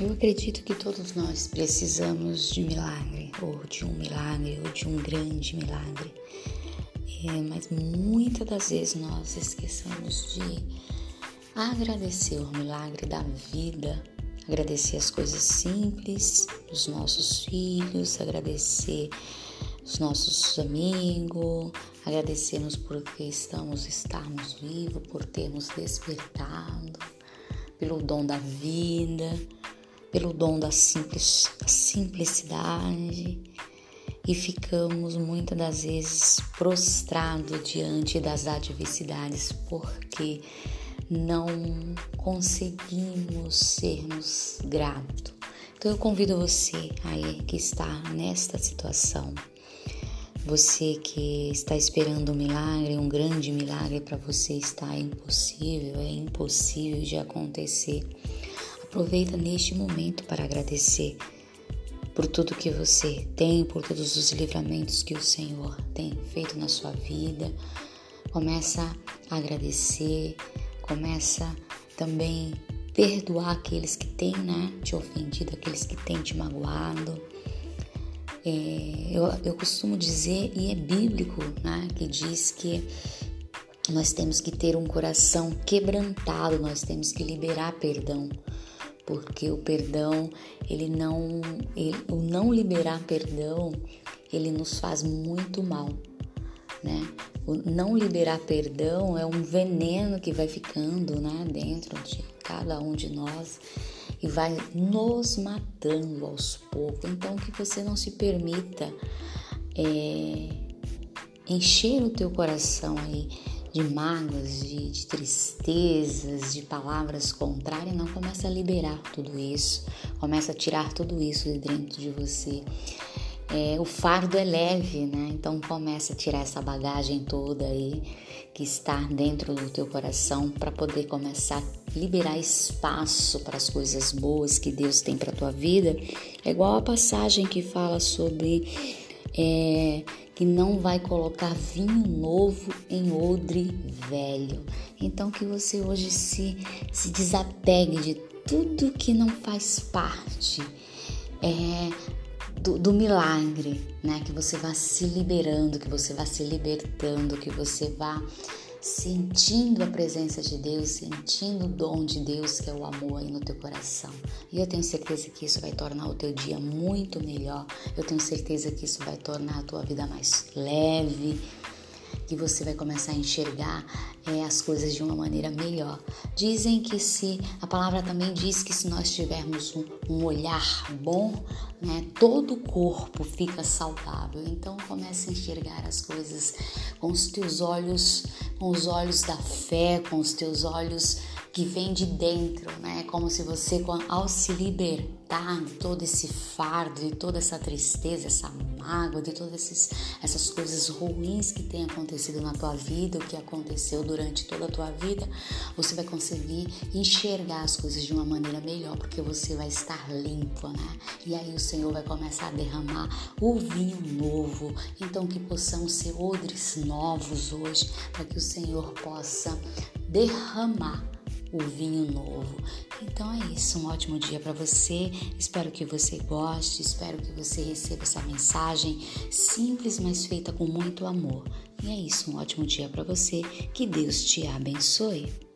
Eu acredito que todos nós precisamos de milagre, ou de um milagre, ou de um grande milagre. É, mas muitas das vezes nós esquecemos de agradecer o milagre da vida, agradecer as coisas simples dos nossos filhos, agradecer os nossos amigos, agradecermos porque estamos, estarmos vivos, por termos despertado, pelo dom da vida pelo dom da, simples, da simplicidade e ficamos muitas das vezes prostrados diante das adversidades porque não conseguimos sermos gratos. Então eu convido você aí que está nesta situação, você que está esperando um milagre, um grande milagre para você está impossível, é impossível de acontecer. Aproveita neste momento para agradecer por tudo que você tem, por todos os livramentos que o Senhor tem feito na sua vida. Começa a agradecer, começa também perdoar aqueles que têm né, te ofendido, aqueles que têm te magoado. É, eu, eu costumo dizer, e é bíblico, né, que diz que nós temos que ter um coração quebrantado, nós temos que liberar perdão porque o perdão, ele não, ele, o não liberar perdão, ele nos faz muito mal, né? O não liberar perdão é um veneno que vai ficando, né, dentro de cada um de nós e vai nos matando aos poucos. Então que você não se permita é, encher o teu coração aí de mágoas, de, de, tristezas, de palavras contrárias, não começa a liberar tudo isso, começa a tirar tudo isso de dentro de você. É, o fardo é leve, né? Então começa a tirar essa bagagem toda aí que está dentro do teu coração para poder começar a liberar espaço para as coisas boas que Deus tem para tua vida. É igual a passagem que fala sobre é, que não vai colocar vinho novo em odre velho. Então que você hoje se, se desapegue de tudo que não faz parte é, do, do, milagre, né? Que você vá se liberando, que você vá se libertando, que você vá sentindo a presença de Deus, sentindo o dom de Deus, que é o amor aí no teu coração. E eu tenho certeza que isso vai tornar o teu dia muito melhor. Eu tenho certeza que isso vai tornar a tua vida mais leve, que você vai começar a enxergar é, as coisas de uma maneira melhor. Dizem que se a palavra também diz que se nós tivermos um, um olhar bom, né, todo o corpo fica saudável. Então comece a enxergar as coisas com os teus olhos, com os olhos da fé, com os teus olhos que vem de dentro, né? Como se você, ao se libertar de todo esse fardo, de toda essa tristeza, essa mágoa, de todas esses, essas coisas ruins que têm acontecido na tua vida, o que aconteceu durante toda a tua vida, você vai conseguir enxergar as coisas de uma maneira melhor, porque você vai estar limpo, né? E aí o Senhor vai começar a derramar o vinho novo. Então que possamos ser odres novos hoje, para que o Senhor possa derramar o vinho novo. Então é isso, um ótimo dia para você. Espero que você goste, espero que você receba essa mensagem simples, mas feita com muito amor. E é isso, um ótimo dia para você. Que Deus te abençoe.